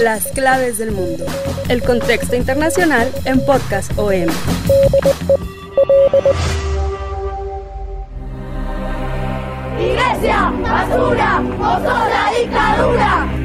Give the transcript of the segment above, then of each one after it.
Las claves del mundo. El contexto internacional en Podcast OM. Iglesia, basura, dictadura.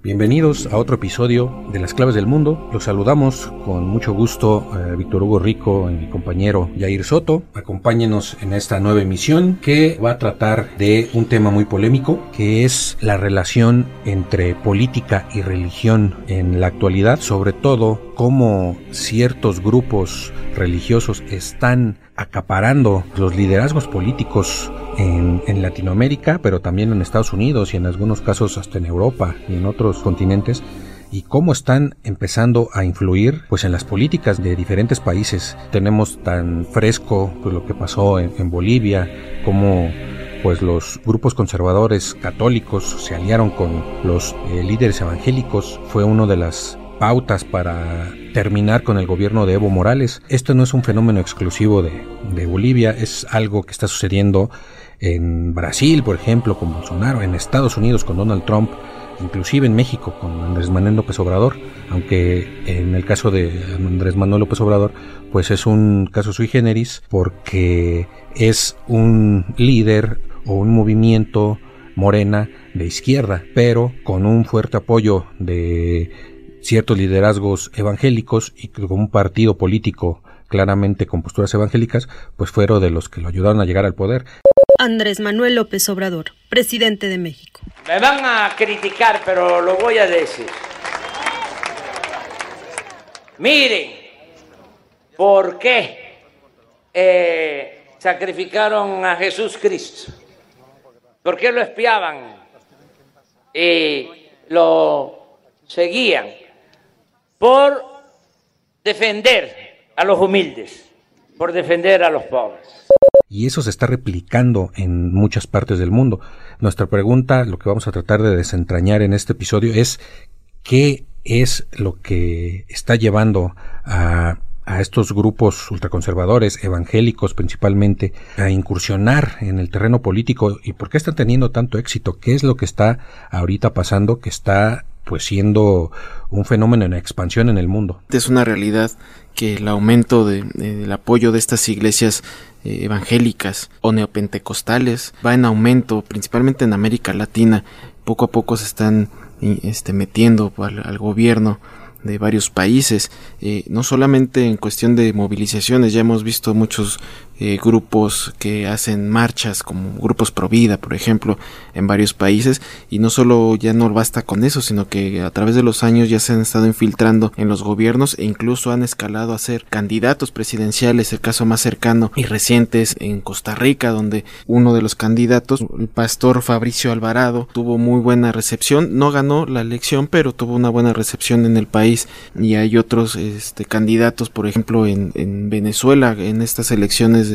Bienvenidos a otro episodio de Las Claves del Mundo. Los saludamos con mucho gusto eh, Víctor Hugo Rico y mi compañero Jair Soto. Acompáñenos en esta nueva emisión que va a tratar de un tema muy polémico que es la relación entre política y religión en la actualidad, sobre todo cómo ciertos grupos religiosos están acaparando los liderazgos políticos en, en, Latinoamérica, pero también en Estados Unidos y en algunos casos hasta en Europa y en otros continentes y cómo están empezando a influir pues en las políticas de diferentes países. Tenemos tan fresco pues, lo que pasó en, Bolivia, como pues los grupos conservadores católicos se aliaron con los eh, líderes evangélicos, fue uno de las pautas para terminar con el gobierno de Evo Morales. Esto no es un fenómeno exclusivo de, de, Bolivia, es algo que está sucediendo en Brasil, por ejemplo, con Bolsonaro, en Estados Unidos con Donald Trump, inclusive en México con Andrés Manuel López Obrador, aunque en el caso de Andrés Manuel López Obrador, pues es un caso sui generis porque es un líder o un movimiento morena de izquierda, pero con un fuerte apoyo de ciertos liderazgos evangélicos y con un partido político claramente con posturas evangélicas, pues fueron de los que lo ayudaron a llegar al poder. Andrés Manuel López Obrador, presidente de México. Me van a criticar, pero lo voy a decir. Miren, ¿por qué eh, sacrificaron a Jesús Cristo? ¿Por qué lo espiaban y lo seguían? Por defender a los humildes, por defender a los pobres. Y eso se está replicando en muchas partes del mundo. Nuestra pregunta, lo que vamos a tratar de desentrañar en este episodio es qué es lo que está llevando a, a estos grupos ultraconservadores, evangélicos principalmente, a incursionar en el terreno político y por qué están teniendo tanto éxito, qué es lo que está ahorita pasando que está pues siendo un fenómeno en expansión en el mundo. Es una realidad que el aumento de, del apoyo de estas iglesias eh, evangélicas o neopentecostales va en aumento, principalmente en América Latina. Poco a poco se están este, metiendo al, al gobierno de varios países, eh, no solamente en cuestión de movilizaciones, ya hemos visto muchos eh, grupos que hacen marchas como grupos pro vida, por ejemplo, en varios países. Y no solo ya no basta con eso, sino que a través de los años ya se han estado infiltrando en los gobiernos e incluso han escalado a ser candidatos presidenciales, el caso más cercano y reciente es en Costa Rica, donde uno de los candidatos, el pastor Fabricio Alvarado, tuvo muy buena recepción, no ganó la elección, pero tuvo una buena recepción en el país. Y hay otros este, candidatos, por ejemplo, en, en Venezuela, en estas elecciones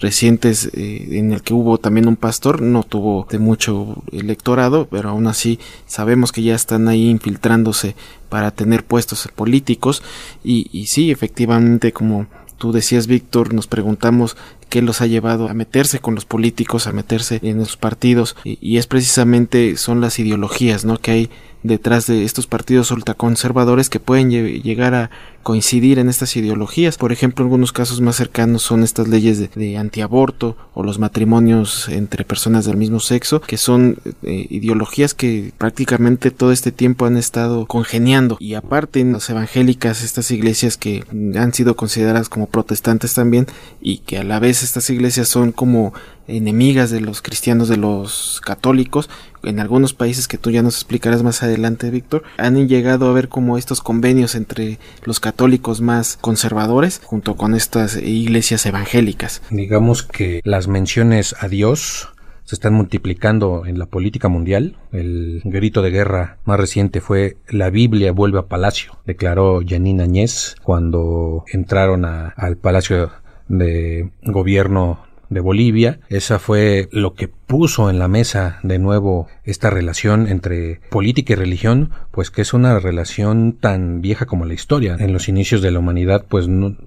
recientes eh, en el que hubo también un pastor, no tuvo de mucho electorado, pero aún así sabemos que ya están ahí infiltrándose para tener puestos políticos. Y, y sí, efectivamente como tú decías Víctor, nos preguntamos qué los ha llevado a meterse con los políticos, a meterse en los partidos y, es precisamente son las ideologías, ¿no? que hay detrás de estos partidos ultraconservadores que pueden llegar a coincidir en estas ideologías. Por ejemplo, algunos casos más cercanos son estas leyes de, de antiaborto o los matrimonios entre personas del mismo sexo, que son eh, ideologías que prácticamente todo este tiempo han estado congeniando. Y aparte, en las evangélicas, estas iglesias que han sido consideradas como protestantes también y que a la vez estas iglesias son como enemigas de los cristianos, de los católicos, en algunos países que tú ya nos explicarás más adelante, Víctor, han llegado a ver como estos convenios entre los católicos más conservadores junto con estas iglesias evangélicas. Digamos que las menciones a Dios se están multiplicando en la política mundial. El grito de guerra más reciente fue La Biblia vuelve a Palacio, declaró Janine Añez cuando entraron al Palacio de Gobierno de Bolivia. Esa fue lo que puso en la mesa de nuevo esta relación entre política y religión, pues que es una relación tan vieja como la historia. En los inicios de la humanidad, pues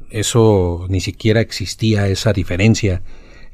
eso ni siquiera existía esa diferencia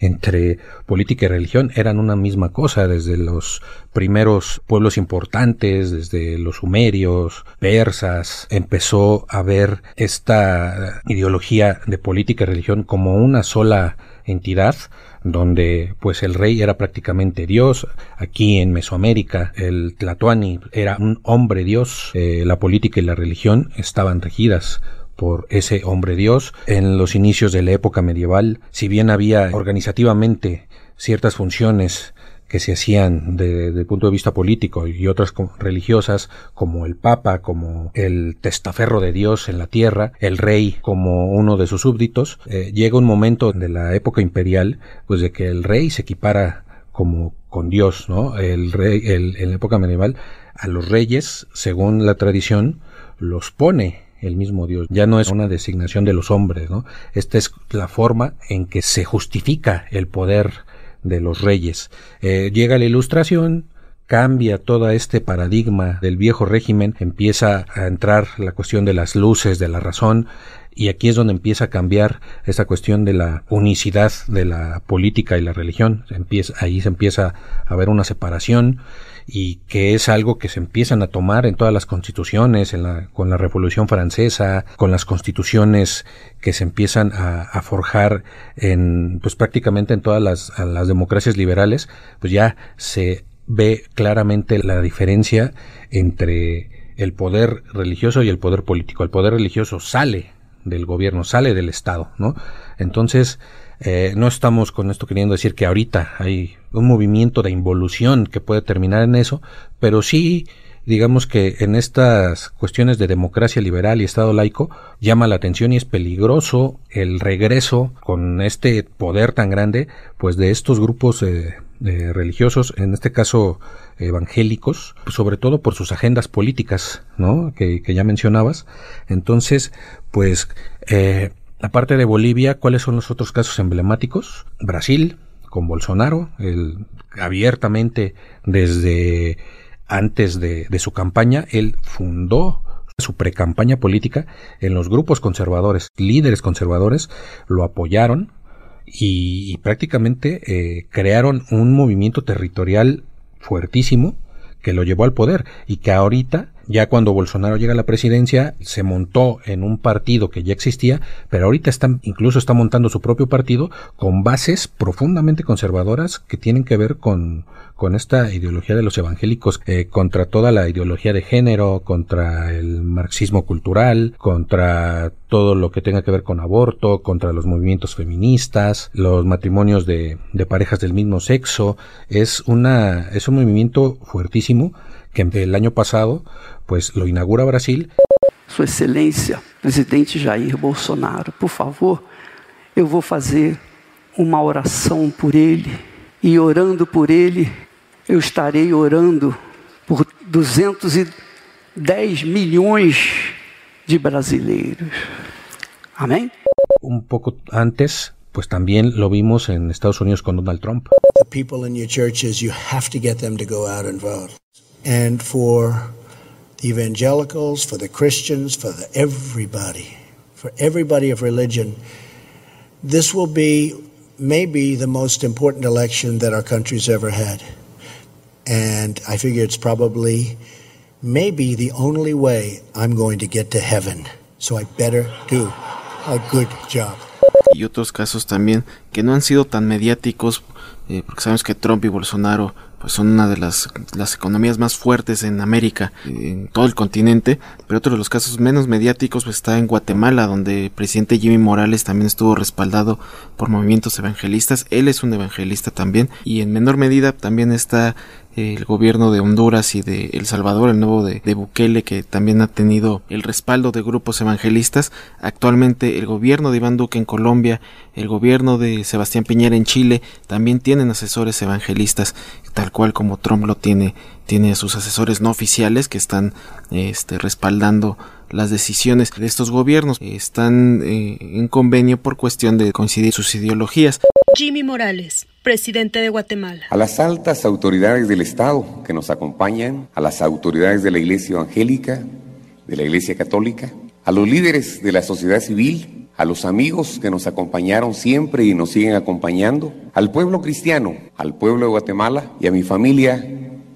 entre política y religión eran una misma cosa desde los primeros pueblos importantes, desde los sumerios, persas, empezó a ver esta ideología de política y religión como una sola entidad donde pues el rey era prácticamente Dios. Aquí en Mesoamérica el Tlatoani era un hombre Dios. Eh, la política y la religión estaban regidas por ese hombre Dios. En los inicios de la época medieval, si bien había organizativamente ciertas funciones que se hacían desde el punto de vista político y otras religiosas como el Papa, como el testaferro de Dios en la tierra, el rey como uno de sus súbditos, eh, llega un momento de la época imperial pues de que el rey se equipara como con Dios, ¿no? El rey, el, en la época medieval, a los reyes, según la tradición, los pone el mismo Dios. Ya no es una designación de los hombres, ¿no? Esta es la forma en que se justifica el poder de los reyes. Eh, llega la ilustración, cambia todo este paradigma del viejo régimen, empieza a entrar la cuestión de las luces, de la razón, y aquí es donde empieza a cambiar esa cuestión de la unicidad de la política y la religión. Ahí se empieza a ver una separación y que es algo que se empiezan a tomar en todas las constituciones, en la, con la Revolución Francesa, con las constituciones que se empiezan a, forjar en, pues prácticamente en todas las, las democracias liberales, pues ya se ve claramente la diferencia entre el poder religioso y el poder político. El poder religioso sale del gobierno, sale del Estado, ¿no? Entonces, eh, no estamos con esto queriendo decir que ahorita hay un movimiento de involución que puede terminar en eso, pero sí digamos que en estas cuestiones de democracia liberal y Estado laico llama la atención y es peligroso el regreso con este poder tan grande pues de estos grupos eh, religiosos, en este caso evangélicos, sobre todo por sus agendas políticas, ¿no? Que, que ya mencionabas. Entonces, pues eh, Aparte de Bolivia, ¿cuáles son los otros casos emblemáticos? Brasil, con Bolsonaro, el, abiertamente desde antes de, su campaña, él fundó su precampaña política en los grupos conservadores, líderes conservadores lo apoyaron y, prácticamente eh, crearon un movimiento territorial fuertísimo que lo llevó al poder y que ahorita ya cuando Bolsonaro llega a la presidencia, se montó en un partido que ya existía, pero ahorita están, incluso está montando su propio partido con bases profundamente conservadoras que tienen que ver con, con esta ideología de los evangélicos, eh, contra toda la ideología de género, contra el marxismo cultural, contra todo lo que tenga que ver con aborto, contra los movimientos feministas, los matrimonios de, de parejas del mismo sexo. Es una, es un movimiento fuertísimo que el año pasado pues lo inaugura Brasil. Sua Excelência, presidente Jair Bolsonaro, por favor, eu vou fazer uma oração por ele e orando por ele, eu estarei orando por 210 milhões de brasileiros. Amém? Um pouco antes, pues también lo vimos en Estados Unidos con Donald Trump. The people in your churches, you have to get them to go out and vote. And for the evangelicals, for the Christians, for the everybody, for everybody of religion. This will be maybe the most important election that our country's ever had. And I figure it's probably maybe the only way I'm going to get to heaven. So I better do a good job. Y otros casos también que no han sido tan mediáticos, eh, porque sabemos que Trump y Bolsonaro pues son una de las, las economías más fuertes en América, en todo el continente, pero otro de los casos menos mediáticos pues, está en Guatemala, donde el presidente Jimmy Morales también estuvo respaldado por movimientos evangelistas, él es un evangelista también, y en menor medida también está el gobierno de Honduras y de El Salvador, el nuevo de, de, Bukele, que también ha tenido el respaldo de grupos evangelistas. Actualmente el gobierno de Iván Duque en Colombia, el gobierno de Sebastián Piñera en Chile, también tienen asesores evangelistas, tal cual como Trump lo tiene, tiene sus asesores no oficiales que están este, respaldando las decisiones de estos gobiernos están eh, en convenio por cuestión de coincidir sus ideologías. Jimmy Morales, presidente de Guatemala. A las altas autoridades del Estado que nos acompañan, a las autoridades de la Iglesia Evangélica, de la Iglesia Católica, a los líderes de la sociedad civil, a los amigos que nos acompañaron siempre y nos siguen acompañando, al pueblo cristiano, al pueblo de Guatemala y a mi familia,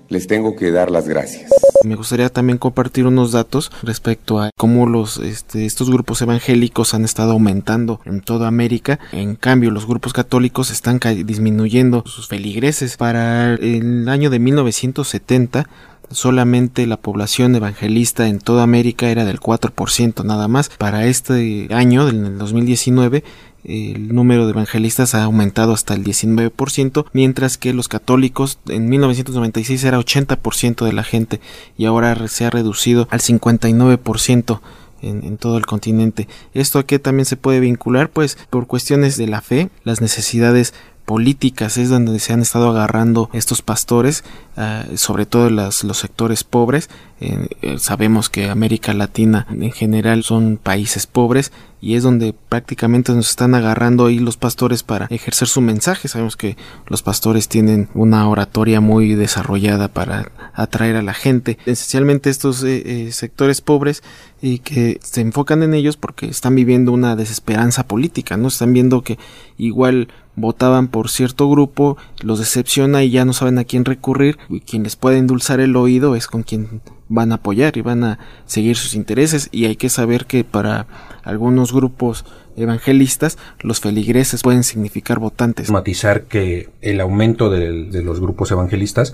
les tengo que dar las gracias. Me gustaría también compartir unos datos respecto a cómo los este, estos grupos evangélicos han estado aumentando en toda América. En cambio, los grupos católicos están disminuyendo sus feligreses. Para el año de 1970 solamente la población evangelista en toda América era del 4% nada más. Para este año, del 2019, el número de evangelistas ha aumentado hasta el 19%, mientras que los católicos en 1996 era 80% de la gente y ahora se ha reducido al 59%. En, en, todo el continente. Esto a qué también se puede vincular, pues por cuestiones de la fe, las necesidades políticas es donde se han estado agarrando estos pastores, uh, sobre todo los sectores pobres. Eh, eh, sabemos que América Latina en general son países pobres y es donde prácticamente nos están agarrando ahí los pastores para ejercer su mensaje. Sabemos que los pastores tienen una oratoria muy desarrollada para atraer a la gente, esencialmente estos eh, sectores pobres y que se enfocan en ellos porque están viviendo una desesperanza política, no están viendo que igual votaban por cierto grupo, los decepciona y ya no saben a quién recurrir, y quien les puede endulzar el oído es con quien van a apoyar y van a seguir sus intereses y hay que saber que para algunos grupos evangelistas los feligreses pueden significar votantes. Matizar que el aumento de, los grupos evangelistas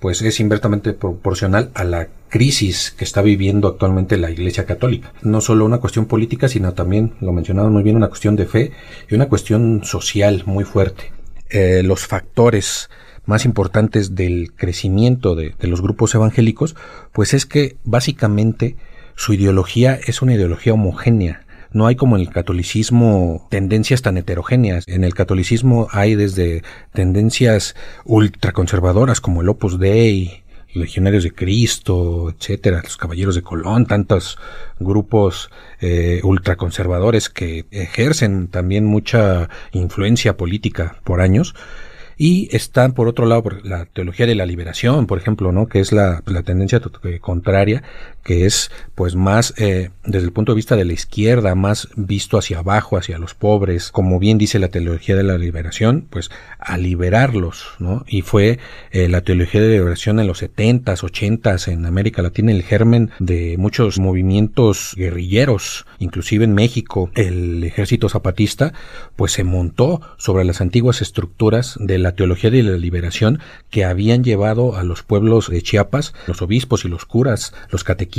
pues es inversamente proporcional a la crisis que está viviendo actualmente la Iglesia Católica. No solo una cuestión política, sino también, lo mencionaba muy bien, una cuestión de fe y una cuestión social muy fuerte. Eh, los factores más importantes del crecimiento de, de los grupos evangélicos, pues es que básicamente su ideología es una ideología homogénea, no hay como en el catolicismo tendencias tan heterogéneas. En el catolicismo hay desde tendencias ultraconservadoras como el Opus Dei, Legionarios de Cristo, etcétera, los Caballeros de Colón, tantos grupos eh, ultraconservadores que ejercen también mucha influencia política por años y están por otro lado la teología de la liberación, por ejemplo, ¿no? que es la, la tendencia contraria, que es pues más eh, desde el punto de vista de la izquierda, más visto hacia abajo, hacia los pobres, como bien dice la teología de la liberación, pues a liberarlos, ¿no? Y fue eh, la teología de la liberación en los setentas, ochentas en América Latina el germen de muchos movimientos guerrilleros, inclusive en México el ejército zapatista, pues se montó sobre las antiguas estructuras de la teología de la liberación que habían llevado a los pueblos de Chiapas, los obispos y los curas, los catequistas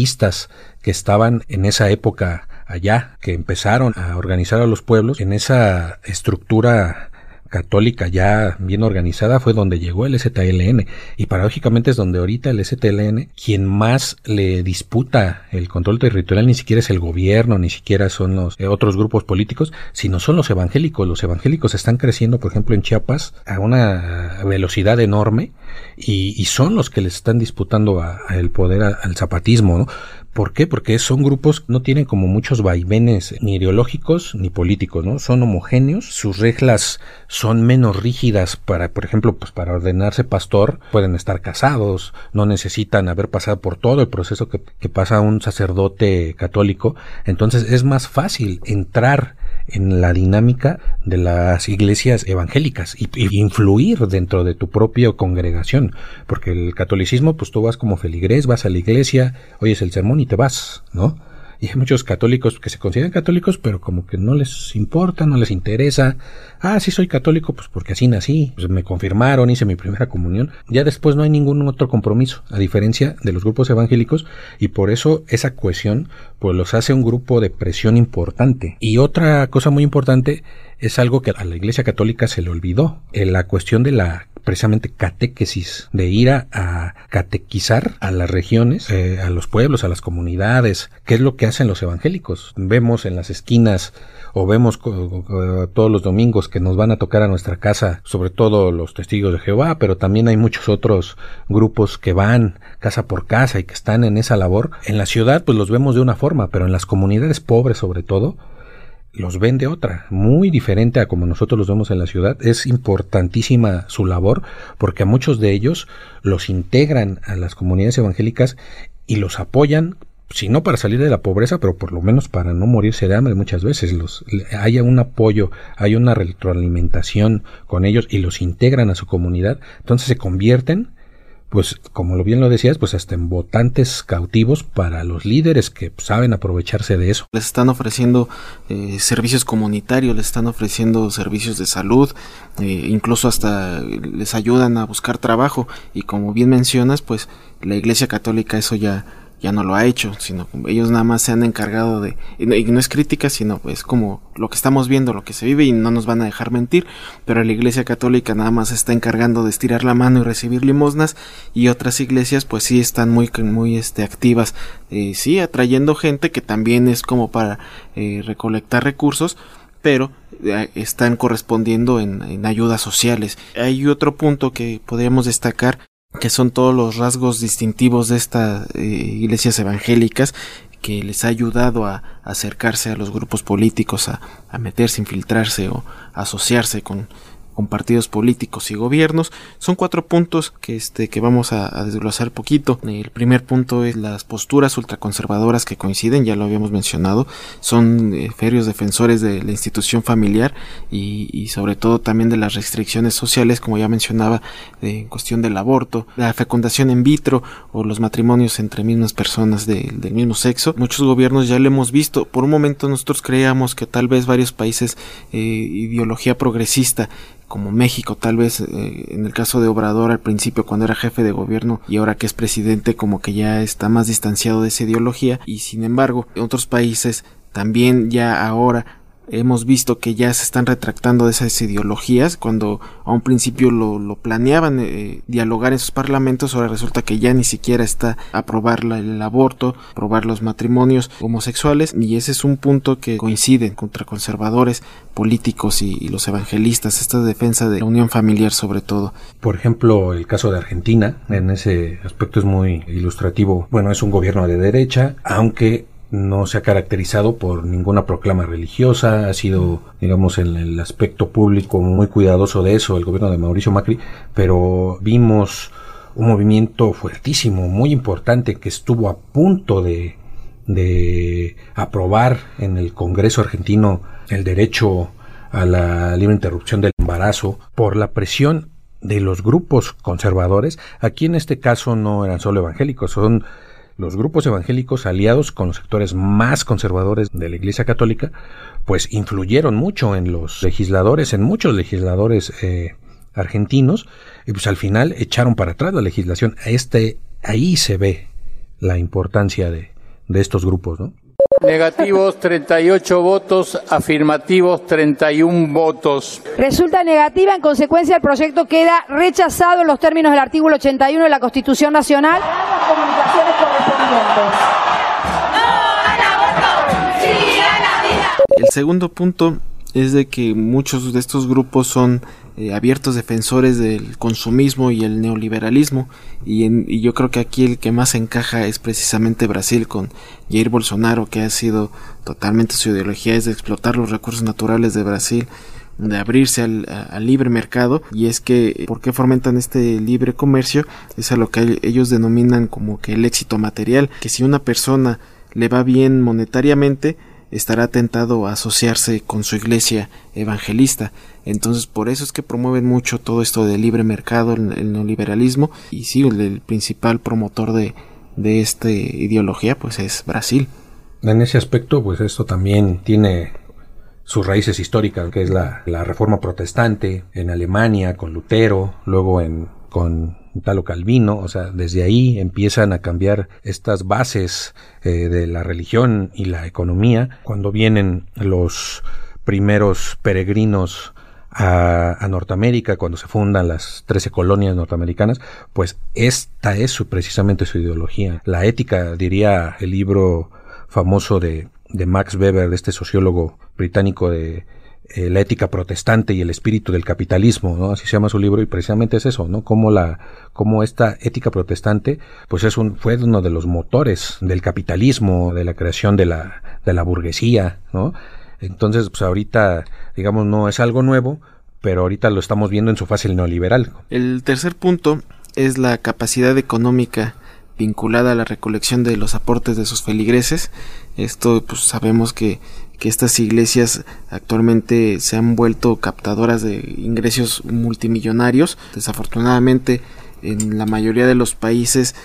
que estaban en esa época allá, que empezaron a organizar a los pueblos en esa estructura católica ya bien organizada fue donde llegó el STLN y paradójicamente es donde ahorita el STLN quien más le disputa el control territorial ni siquiera es el gobierno ni siquiera son los eh, otros grupos políticos sino son los evangélicos. Los evangélicos están creciendo por ejemplo en Chiapas a una velocidad enorme y, y son los que les están disputando a, el poder al zapatismo ¿no? ¿Por qué? Porque son grupos que no tienen como muchos vaivenes ni ideológicos ni políticos, ¿no? Son homogéneos, sus reglas son menos rígidas para, por ejemplo, pues para ordenarse pastor, pueden estar casados, no necesitan haber pasado por todo el proceso que pasa un sacerdote católico, entonces es más fácil entrar en la dinámica de las iglesias evangélicas y, influir dentro de tu propia congregación, porque el catolicismo, pues tú vas como feligrés, vas a la iglesia, oyes el sermón y te vas, ¿no? Y hay muchos católicos que se consideran católicos, pero como que no les importa, no les interesa. Ah, sí soy católico, pues porque así nací. Pues me confirmaron, hice mi primera comunión. Ya después no hay ningún otro compromiso, a diferencia de los grupos evangélicos, y por eso esa cohesión, pues los hace un grupo de presión importante. Y otra cosa muy importante es algo que a la Iglesia Católica se le olvidó, en la cuestión de la precisamente catequesis, de ir a, catequizar a las regiones, eh, a los pueblos, a las comunidades, qué es lo que hacen los evangélicos. Vemos en las esquinas o vemos todos los domingos que nos van a tocar a nuestra casa, sobre todo los testigos de Jehová, pero también hay muchos otros grupos que van casa por casa y que están en esa labor. En la ciudad pues los vemos de una forma, pero en las comunidades pobres sobre todo, los ven de otra, muy diferente a como nosotros los vemos en la ciudad. Es importantísima su labor porque a muchos de ellos los integran a las comunidades evangélicas y los apoyan, si no para salir de la pobreza, pero por lo menos para no morirse de hambre muchas veces. Los, haya un apoyo, hay una retroalimentación con ellos y los integran a su comunidad, entonces se convierten pues como bien lo decías, pues hasta en votantes cautivos para los líderes que saben aprovecharse de eso. Les están ofreciendo eh, servicios comunitarios, les están ofreciendo servicios de salud, eh, incluso hasta les ayudan a buscar trabajo y como bien mencionas, pues la Iglesia Católica eso ya ya no lo ha hecho, sino ellos nada más se han encargado de, y no, es crítica, sino pues como lo que estamos viendo, lo que se vive y no nos van a dejar mentir, pero la Iglesia Católica nada más está encargando de estirar la mano y recibir limosnas y otras iglesias pues sí están muy, muy este, activas, eh, sí, atrayendo gente que también es como para eh, recolectar recursos, pero eh, están correspondiendo en, en, ayudas sociales. Hay otro punto que podríamos destacar que son todos los rasgos distintivos de estas eh, iglesias evangélicas que les ha ayudado a, acercarse a los grupos políticos, a, a meterse, infiltrarse o asociarse con, con partidos políticos y gobiernos. Son cuatro puntos que, este, que vamos a, desglosar poquito. El primer punto es las posturas ultraconservadoras que coinciden, ya lo habíamos mencionado. Son eh, ferios defensores de la institución familiar y, sobre todo también de las restricciones sociales, como ya mencionaba, en cuestión del aborto, la fecundación in vitro o los matrimonios entre mismas personas del mismo sexo. Muchos gobiernos ya lo hemos visto. Por un momento nosotros creíamos que tal vez varios países eh, ideología progresista como México, tal vez eh, en el caso de Obrador al principio cuando era jefe de gobierno y ahora que es presidente como que ya está más distanciado de esa ideología. Y sin embargo en otros países también ya ahora hemos visto que ya se están retractando de esas ideologías cuando a un principio lo, planeaban eh, dialogar en sus parlamentos ahora resulta que ya ni siquiera está aprobar el aborto aprobar los matrimonios homosexuales y ese es un punto que coincide contra conservadores políticos y, y los evangelistas esta defensa de la unión familiar sobre todo. Por ejemplo el caso de Argentina en ese aspecto es muy ilustrativo. Bueno es un gobierno de derecha aunque no se ha caracterizado por ninguna proclama religiosa, ha sido, digamos, en el aspecto público muy cuidadoso de eso el gobierno de Mauricio Macri, pero vimos un movimiento fuertísimo, muy importante, que estuvo a punto de, aprobar en el Congreso argentino el derecho a la libre interrupción del embarazo por la presión de los grupos conservadores. Aquí en este caso no eran solo evangélicos, son los grupos evangélicos aliados con los sectores más conservadores de la Iglesia Católica, pues influyeron mucho en los legisladores, en muchos legisladores eh, argentinos, y pues al final echaron para atrás la legislación. Este, ahí se ve la importancia de, de estos grupos, ¿no? Negativos 38 votos, afirmativos 31 votos. Resulta negativa, en consecuencia el proyecto queda rechazado en los términos del artículo 81 de la Constitución Nacional. El segundo punto es de que muchos de estos grupos son eh, abiertos defensores del consumismo y el neoliberalismo y, yo creo que aquí el que más encaja es precisamente Brasil con Jair Bolsonaro que ha sido totalmente su ideología es de explotar los recursos naturales de Brasil de abrirse al, libre mercado y es que ¿por qué fomentan este libre comercio? es a lo que ellos denominan como que el éxito material que si una persona le va bien monetariamente estará tentado a asociarse con su iglesia evangelista. Entonces por eso es que promueven mucho todo esto del libre mercado, el, neoliberalismo y sí, el, principal promotor de, de esta ideología pues es Brasil. En ese aspecto pues esto también tiene sus raíces históricas, que es la, la reforma protestante en Alemania con Lutero, luego en con Italo Calvino, o sea, desde ahí empiezan a cambiar estas bases eh, de la religión y la economía. Cuando vienen los primeros peregrinos a, Norteamérica, cuando se fundan las 13 colonias norteamericanas, pues esta es su, precisamente su ideología. La ética, diría el libro famoso de, de Max Weber, de este sociólogo británico de eh, la ética protestante y el espíritu del capitalismo, ¿no? Así se llama su libro y precisamente es eso, ¿no? Como la, como esta ética protestante, pues es un, fue uno de los motores del capitalismo, de la creación de la, de la burguesía, ¿no? Entonces, pues ahorita, digamos, no es algo nuevo, pero ahorita lo estamos viendo en su fase neoliberal. El tercer punto es la capacidad económica vinculada a la recolección de los aportes de sus feligreses. Esto pues sabemos que, que estas iglesias actualmente se han vuelto captadoras de ingresos multimillonarios. Desafortunadamente en la mayoría de los países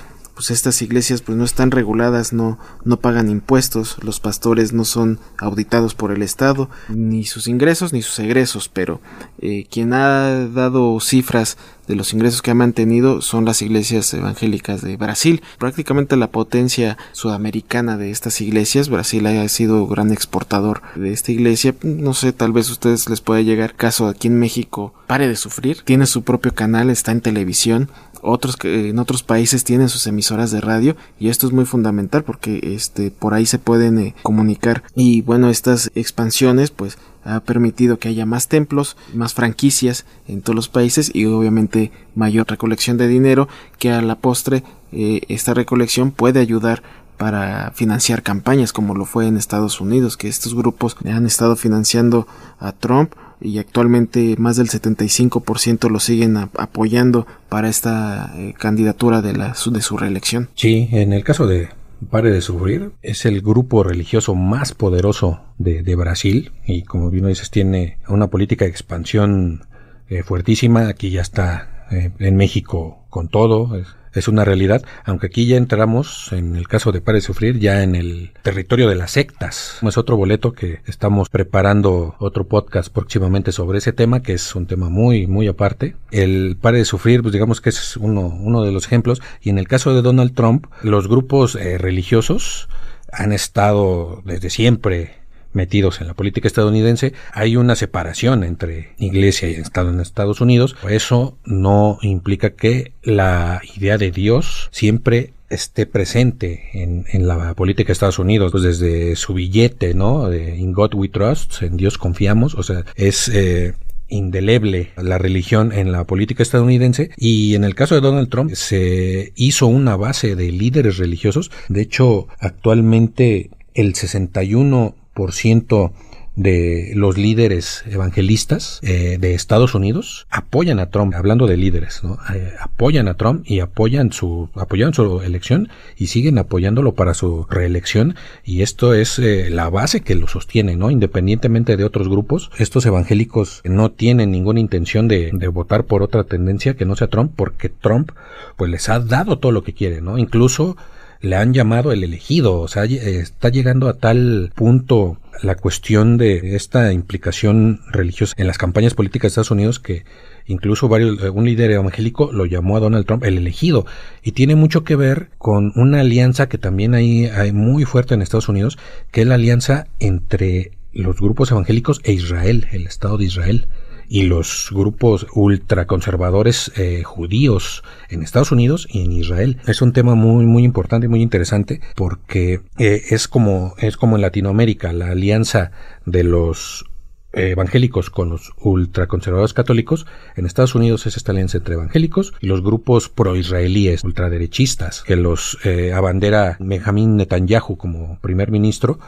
pues estas iglesias pues no están reguladas, no, no pagan impuestos, los pastores no son auditados por el Estado, ni sus ingresos ni sus egresos, pero eh, quien ha dado cifras de los ingresos que ha mantenido son las iglesias evangélicas de Brasil. Prácticamente la potencia sudamericana de estas iglesias, Brasil ha sido gran exportador de esta iglesia. No sé, tal vez a ustedes les pueda llegar caso aquí en México. Pare de sufrir. Tiene su propio canal, está en televisión otros que en otros países tienen sus emisoras de radio y esto es muy fundamental porque este por ahí se pueden eh, comunicar y bueno estas expansiones pues ha permitido que haya más templos, más franquicias en todos los países y obviamente mayor recolección de dinero que a la postre eh, esta recolección puede ayudar para financiar campañas como lo fue en Estados Unidos que estos grupos han estado financiando a Trump y actualmente más del 75% lo siguen apoyando para esta eh, candidatura de, la, de su reelección. Sí, en el caso de Pare de Sufrir, es el grupo religioso más poderoso de, Brasil y como bien dices tiene una política de expansión eh, fuertísima, aquí ya está eh, en México con todo, es una realidad, aunque aquí ya entramos, en el caso de Pare Sufrir, ya en el territorio de las sectas. Es otro boleto que estamos preparando otro podcast próximamente sobre ese tema, que es un tema muy, muy aparte. El Pare de Sufrir, pues digamos que es uno, uno de los ejemplos, y en el caso de Donald Trump, los grupos eh, religiosos han estado desde siempre metidos en la política estadounidense, hay una separación entre iglesia y Estado en Estados Unidos. Eso no implica que la idea de Dios siempre esté presente en, en, la política de Estados Unidos, pues desde su billete, ¿no? In God We Trust, en Dios confiamos, o sea, es eh, indeleble la religión en la política estadounidense y en el caso de Donald Trump se hizo una base de líderes religiosos, de hecho actualmente el 61 ciento de los líderes evangelistas eh, de Estados Unidos apoyan a Trump, hablando de líderes, ¿no? Eh, apoyan a Trump y apoyan su, apoyan su elección y siguen apoyándolo para su reelección y esto es eh, la base que lo sostiene, ¿no? Independientemente de otros grupos, estos evangélicos no tienen ninguna intención de, de votar por otra tendencia que no sea Trump porque Trump pues les ha dado todo lo que quiere, ¿no? Incluso le han llamado el elegido, o sea, está llegando a tal punto la cuestión de esta implicación religiosa en las campañas políticas de Estados Unidos que incluso varios, un líder evangélico lo llamó a Donald Trump el elegido. Y tiene mucho que ver con una alianza que también hay, hay muy fuerte en Estados Unidos, que es la alianza entre los grupos evangélicos e Israel, el Estado de Israel y los grupos ultraconservadores eh, judíos en Estados Unidos y en Israel. Es un tema muy muy importante y muy interesante porque eh, es como es como en Latinoamérica la alianza de los evangélicos con los ultraconservadores católicos, en Estados Unidos es esta alianza entre evangélicos y los grupos pro-israelíes ultraderechistas que los eh, abandera Benjamín Netanyahu como primer ministro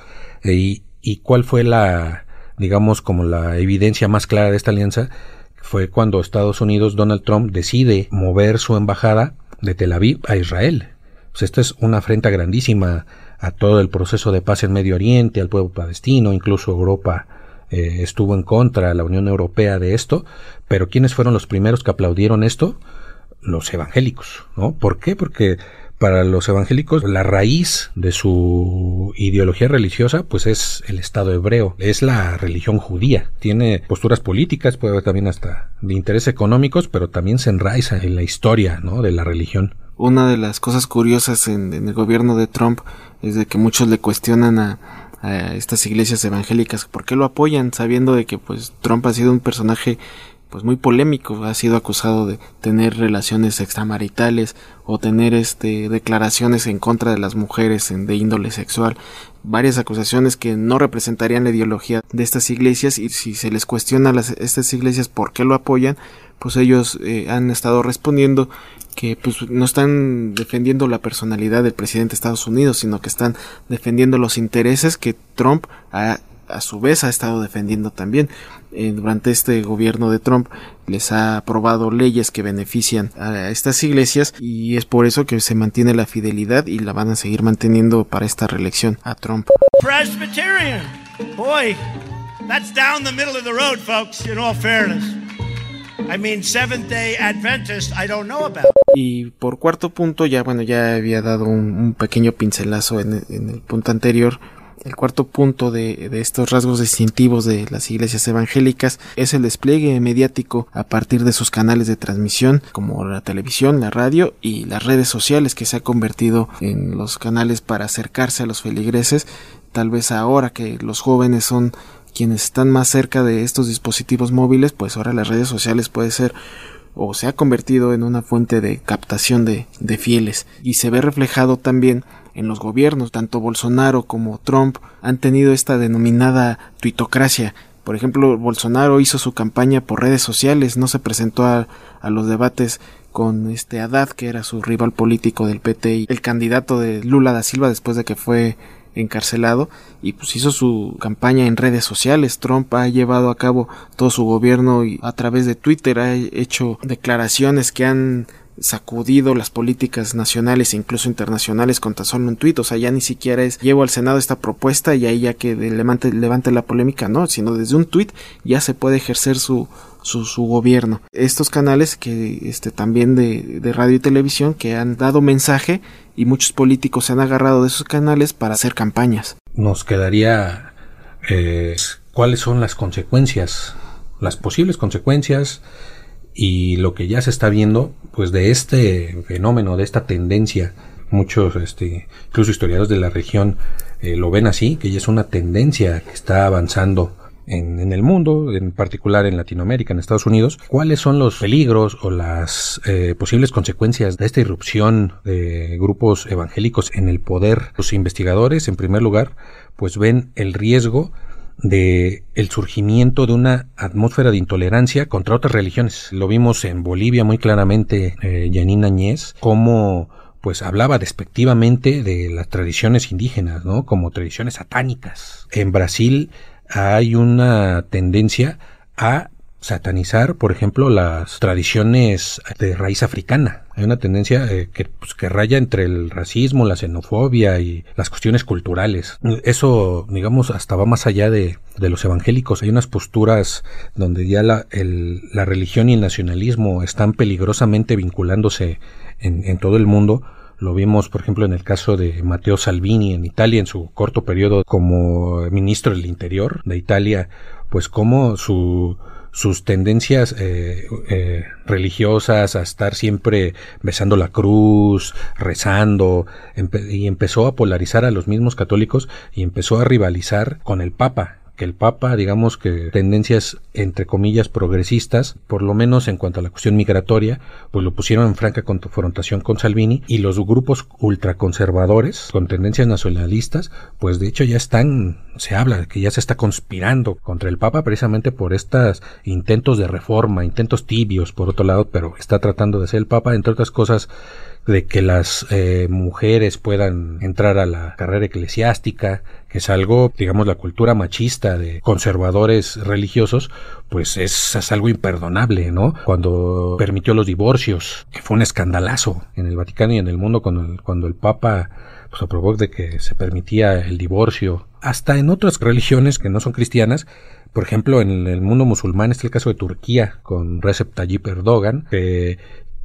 y, y cuál fue la digamos, como la evidencia más clara de esta alianza fue cuando Estados Unidos, Donald Trump, decide mover su embajada de Tel Aviv a Israel. Esta es una afrenta grandísima a todo el proceso de paz en Medio Oriente, al pueblo palestino, incluso Europa eh, estuvo en contra, la Unión Europea de esto, pero ¿quiénes fueron los primeros que aplaudieron esto? Los evangélicos, ¿no? ¿Por qué? Porque para los evangélicos la raíz de su ideología religiosa pues es el Estado hebreo, es la religión judía. Tiene posturas políticas, puede haber también hasta de interés económicos, pero también se enraiza en la historia ¿no? de la religión. Una de las cosas curiosas en, el gobierno de Trump es de que muchos le cuestionan a, a estas iglesias evangélicas, ¿por qué lo apoyan sabiendo de que pues Trump ha sido un personaje pues muy polémico, ha sido acusado de tener relaciones extramaritales o tener este declaraciones en contra de las mujeres de índole sexual, varias acusaciones que no representarían la ideología de estas iglesias y si se les cuestiona a estas iglesias por qué lo apoyan, pues ellos eh, han estado respondiendo que pues no están defendiendo la personalidad del presidente de Estados Unidos, sino que están defendiendo los intereses que Trump ha a su vez ha estado defendiendo también. Eh, durante este gobierno de Trump les ha aprobado leyes que benefician a estas iglesias y es por eso que se mantiene la fidelidad y la van a seguir manteniendo para esta reelección a Trump. Presbyterian. Boy, that's down the middle of the road, folks, in all fairness. I mean, Seventh Day Adventist, I don't know about. Y por cuarto punto, ya bueno, ya había dado un, pequeño pincelazo en, en el punto anterior el cuarto punto de, estos rasgos distintivos de las iglesias evangélicas es el despliegue mediático a partir de sus canales de transmisión como la televisión, la radio y las redes sociales que se ha convertido en los canales para acercarse a los feligreses. Tal vez ahora que los jóvenes son quienes están más cerca de estos dispositivos móviles, pues ahora las redes sociales puede ser o se ha convertido en una fuente de captación de, de fieles y se ve reflejado también en los gobiernos, tanto Bolsonaro como Trump han tenido esta denominada tuitocracia. Por ejemplo, Bolsonaro hizo su campaña por redes sociales, no se presentó a, los debates con este Haddad, que era su rival político del PT y el candidato de Lula da Silva después de que fue encarcelado y pues hizo su campaña en redes sociales. Trump ha llevado a cabo todo su gobierno y a través de Twitter ha hecho declaraciones que han sacudido las políticas nacionales e incluso internacionales con tan solo un tuit, o sea, ya ni siquiera es llevo al Senado esta propuesta y ahí ya que levante, levante la polémica, no, sino desde un tuit ya se puede ejercer su, su, su, gobierno. Estos canales que este también de, de, radio y televisión que han dado mensaje y muchos políticos se han agarrado de esos canales para hacer campañas. Nos quedaría eh, cuáles son las consecuencias, las posibles consecuencias y lo que ya se está viendo pues de este fenómeno de esta tendencia muchos este incluso historiadores de la región eh, lo ven así que ya es una tendencia que está avanzando en, el mundo, en particular en Latinoamérica, en Estados Unidos, cuáles son los peligros o las eh, posibles consecuencias de esta irrupción de grupos evangélicos en el poder. Los investigadores, en primer lugar, pues ven el riesgo de el surgimiento de una atmósfera de intolerancia contra otras religiones. Lo vimos en Bolivia muy claramente, eh, Janine Añez, como pues hablaba despectivamente de las tradiciones indígenas, ¿no? Como tradiciones satánicas. En Brasil hay una tendencia a satanizar, por ejemplo, las tradiciones de raíz africana. Hay una tendencia eh, que, pues, que raya entre el racismo, la xenofobia y las cuestiones culturales. Eso, digamos, hasta va más allá de, los evangélicos. Hay unas posturas donde ya la religión y el nacionalismo están peligrosamente vinculándose en, en todo el mundo. Lo vimos, por ejemplo, en el caso de Matteo Salvini en Italia, en su corto periodo como ministro del Interior de Italia, pues como su, sus tendencias eh, eh, religiosas a estar siempre besando la cruz, rezando, y empezó a polarizar a los mismos católicos y empezó a rivalizar con el Papa el Papa, digamos que tendencias entre comillas progresistas, por lo menos en cuanto a la cuestión migratoria, pues lo pusieron en franca confrontación con Salvini y los grupos ultraconservadores con tendencias nacionalistas, pues de hecho ya están, se habla de que ya se está conspirando contra el Papa precisamente por estos intentos de reforma, intentos tibios por otro lado, pero está tratando de ser el Papa, entre otras cosas, de que las eh, mujeres puedan entrar a la carrera eclesiástica, es algo, digamos, la cultura machista de conservadores religiosos, pues es, es, algo imperdonable, ¿no? Cuando permitió los divorcios, que fue un escandalazo en el Vaticano y en el mundo cuando el, cuando el Papa pues, aprobó de que se permitía el divorcio, hasta en otras religiones que no son cristianas, por ejemplo, en el mundo musulmán está el caso de Turquía con Recep Tayyip Erdogan, que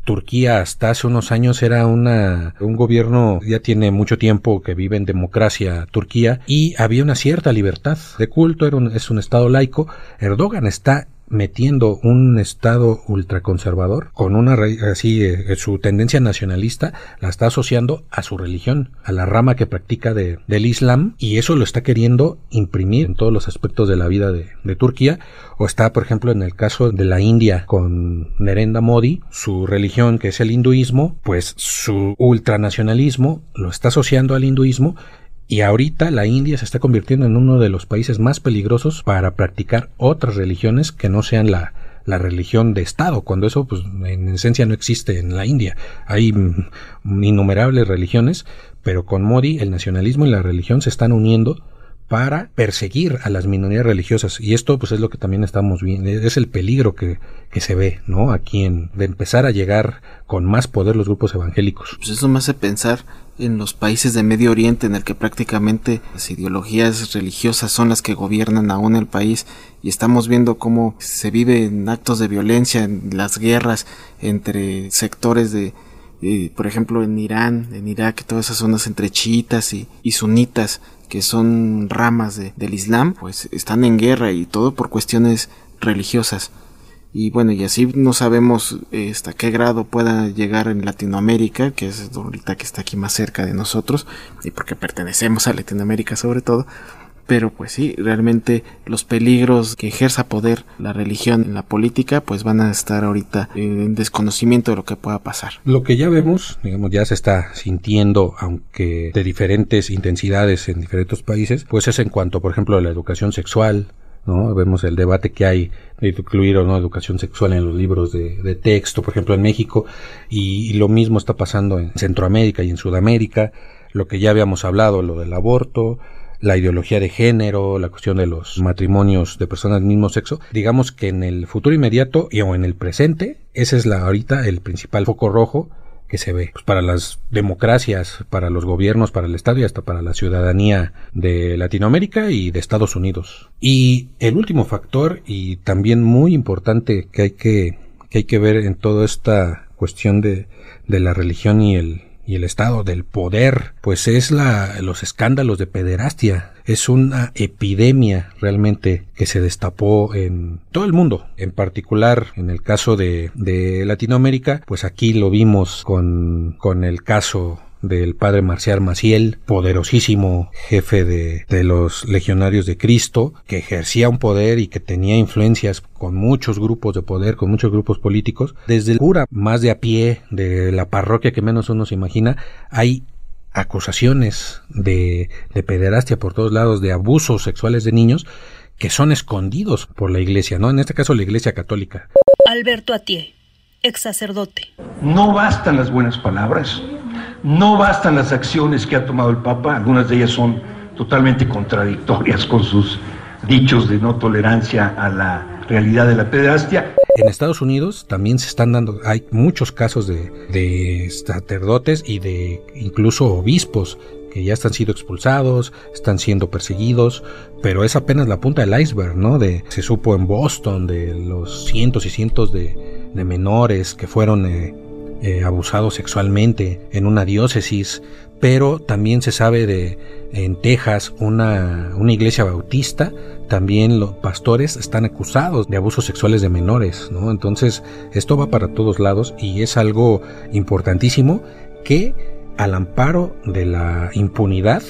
Turquía hasta hace unos años era una, un gobierno, ya tiene mucho tiempo que vive en democracia Turquía y había una cierta libertad de culto, era es un estado laico. Erdogan está metiendo un estado ultraconservador con una así eh, su tendencia nacionalista la está asociando a su religión, a la rama que practica de, del Islam y eso lo está queriendo imprimir en todos los aspectos de la vida de, de Turquía. O está por ejemplo en el caso de la India con Nerendra Modi, su religión que es el hinduismo, pues su ultranacionalismo lo está asociando al hinduismo y ahorita la India se está convirtiendo en uno de los países más peligrosos para practicar otras religiones que no sean la, la religión de Estado, cuando eso pues en esencia no existe en la India. Hay innumerables religiones, pero con Modi el nacionalismo y la religión se están uniendo para perseguir a las minorías religiosas. Y esto pues es lo que también estamos viendo es el peligro que, que se ve no aquí en de empezar a llegar con más poder los grupos evangélicos. Pues eso me hace pensar en los países de Medio Oriente en el que prácticamente las ideologías religiosas son las que gobiernan aún el país. Y estamos viendo cómo se viven actos de violencia en las guerras entre sectores de eh, por ejemplo en Irán, en Irak, todas esas zonas entre chiitas y, y sunitas que son ramas de, del Islam, pues están en guerra y todo por cuestiones religiosas. Y bueno, y así no sabemos eh, hasta qué grado pueda llegar en Latinoamérica, que es ahorita que está aquí más cerca de nosotros, y porque pertenecemos a Latinoamérica sobre todo, pero pues sí, realmente los peligros que ejerza poder la religión en la política pues van a estar ahorita en desconocimiento de lo que pueda pasar. Lo que ya vemos, digamos, ya se está sintiendo, aunque de diferentes intensidades en diferentes países, pues es en cuanto, por ejemplo, a la educación sexual, ¿no? Vemos el debate que hay de incluir o no educación sexual en los libros de, texto, por ejemplo, en México, y, lo mismo está pasando en Centroamérica y en Sudamérica, lo que ya habíamos hablado, lo del aborto, la ideología de género, la cuestión de los matrimonios de personas del mismo sexo, digamos que en el futuro inmediato y o en el presente, ese es la ahorita el principal foco rojo que se ve pues, para las democracias, para los gobiernos, para el Estado y hasta para la ciudadanía de Latinoamérica y de Estados Unidos. Y el último factor y también muy importante que hay que, que hay que ver en toda esta cuestión de, de la religión y el, y el estado del poder, pues es la, los escándalos de pederastia. Es una epidemia realmente que se destapó en todo el mundo, en particular en el caso de, de Latinoamérica, pues aquí lo vimos con, con el caso del padre Marcial Maciel, poderosísimo jefe de, de, los legionarios de Cristo, que ejercía un poder y que tenía influencias con muchos grupos de poder, con muchos grupos políticos. Desde el cura más de a pie de la parroquia que menos uno se imagina, hay acusaciones de, de pederastia por todos lados, de abusos sexuales de niños, que son escondidos por la iglesia, ¿no? En este caso la iglesia católica. Alberto Atié, ex sacerdote. No bastan las buenas palabras no bastan las acciones que ha tomado el Papa, algunas de ellas son totalmente contradictorias con sus dichos de no tolerancia a la realidad de la pederastia. En Estados Unidos también se están dando, hay muchos casos de, de sacerdotes y de incluso obispos que ya están siendo expulsados, están siendo perseguidos, pero es apenas la punta del iceberg, ¿no? De, se supo en Boston de los cientos y cientos de, de menores que fueron eh, eh, abusado sexualmente en una diócesis, pero también se sabe de en Texas una, una iglesia bautista, también los pastores están acusados de abusos sexuales de menores, ¿no? Entonces, esto va para todos lados y es algo importantísimo que al amparo de la impunidad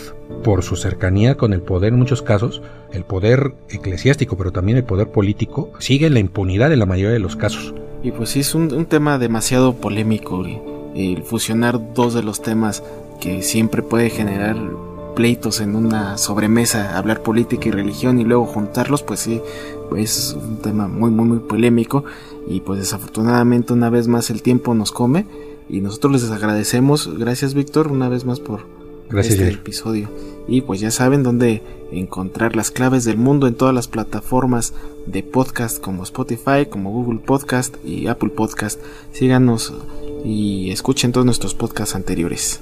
por su cercanía con el poder en muchos casos, el poder eclesiástico, pero también el poder político, sigue la impunidad en la mayoría de los casos. Y pues sí, es un, tema demasiado polémico, el fusionar dos de los temas que siempre puede generar pleitos en una sobremesa, hablar política y religión y luego juntarlos, pues sí, es un tema muy, muy, muy polémico y pues desafortunadamente una vez más el tiempo nos come y nosotros les agradecemos, gracias Víctor, una vez más por este episodio. Y pues ya saben dónde encontrar las claves del mundo en todas las plataformas de podcast como Spotify, como Google Podcast y Apple Podcast. Síganos y escuchen todos nuestros podcasts anteriores.